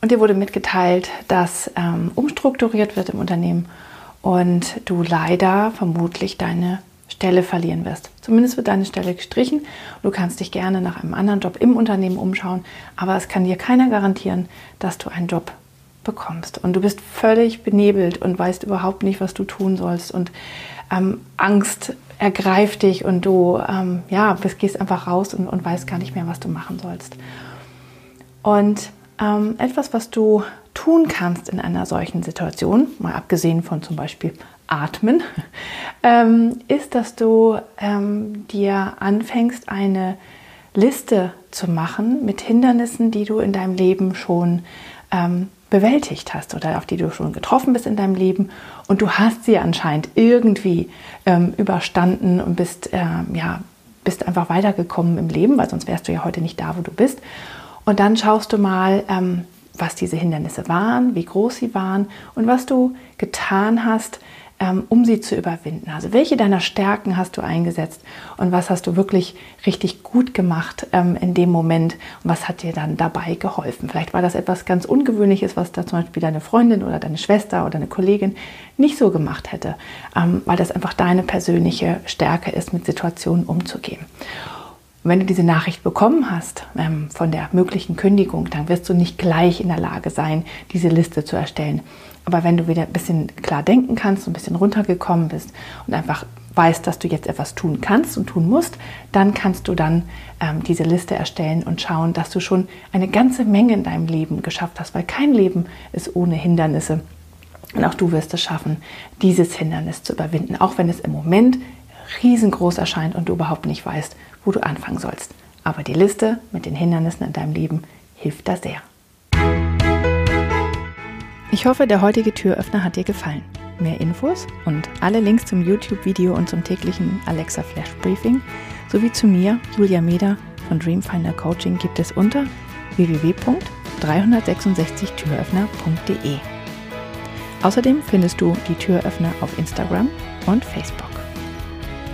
und dir wurde mitgeteilt, dass ähm, umstrukturiert wird im Unternehmen und du leider vermutlich deine Stelle verlieren wirst. Zumindest wird deine Stelle gestrichen. Du kannst dich gerne nach einem anderen Job im Unternehmen umschauen, aber es kann dir keiner garantieren, dass du einen Job bekommst. Und du bist völlig benebelt und weißt überhaupt nicht, was du tun sollst. Und ähm, Angst ergreift dich und du ähm, ja, bist, gehst einfach raus und, und weißt gar nicht mehr, was du machen sollst. Und ähm, etwas, was du tun kannst in einer solchen Situation, mal abgesehen von zum Beispiel Atmen, ähm, ist, dass du ähm, dir anfängst, eine Liste zu machen mit Hindernissen, die du in deinem Leben schon ähm, bewältigt hast oder auf die du schon getroffen bist in deinem Leben und du hast sie anscheinend irgendwie ähm, überstanden und bist ähm, ja bist einfach weitergekommen im Leben, weil sonst wärst du ja heute nicht da, wo du bist. Und dann schaust du mal, ähm, was diese Hindernisse waren, wie groß sie waren und was du getan hast, ähm, um sie zu überwinden. Also welche deiner Stärken hast du eingesetzt und was hast du wirklich richtig gut gemacht ähm, in dem Moment und was hat dir dann dabei geholfen? Vielleicht war das etwas ganz Ungewöhnliches, was da zum Beispiel deine Freundin oder deine Schwester oder eine Kollegin nicht so gemacht hätte, ähm, weil das einfach deine persönliche Stärke ist, mit Situationen umzugehen. Und wenn du diese Nachricht bekommen hast ähm, von der möglichen Kündigung, dann wirst du nicht gleich in der Lage sein, diese Liste zu erstellen. Aber wenn du wieder ein bisschen klar denken kannst, ein bisschen runtergekommen bist und einfach weißt, dass du jetzt etwas tun kannst und tun musst, dann kannst du dann ähm, diese Liste erstellen und schauen, dass du schon eine ganze Menge in deinem Leben geschafft hast, weil kein Leben ist ohne Hindernisse. Und auch du wirst es schaffen, dieses Hindernis zu überwinden, auch wenn es im Moment riesengroß erscheint und du überhaupt nicht weißt, wo du anfangen sollst. Aber die Liste mit den Hindernissen in deinem Leben hilft da sehr. Ich hoffe, der heutige Türöffner hat dir gefallen. Mehr Infos und alle Links zum YouTube-Video und zum täglichen Alexa Flash Briefing sowie zu mir, Julia Meder von Dreamfinder Coaching gibt es unter www.366türöffner.de. Außerdem findest du die Türöffner auf Instagram und Facebook.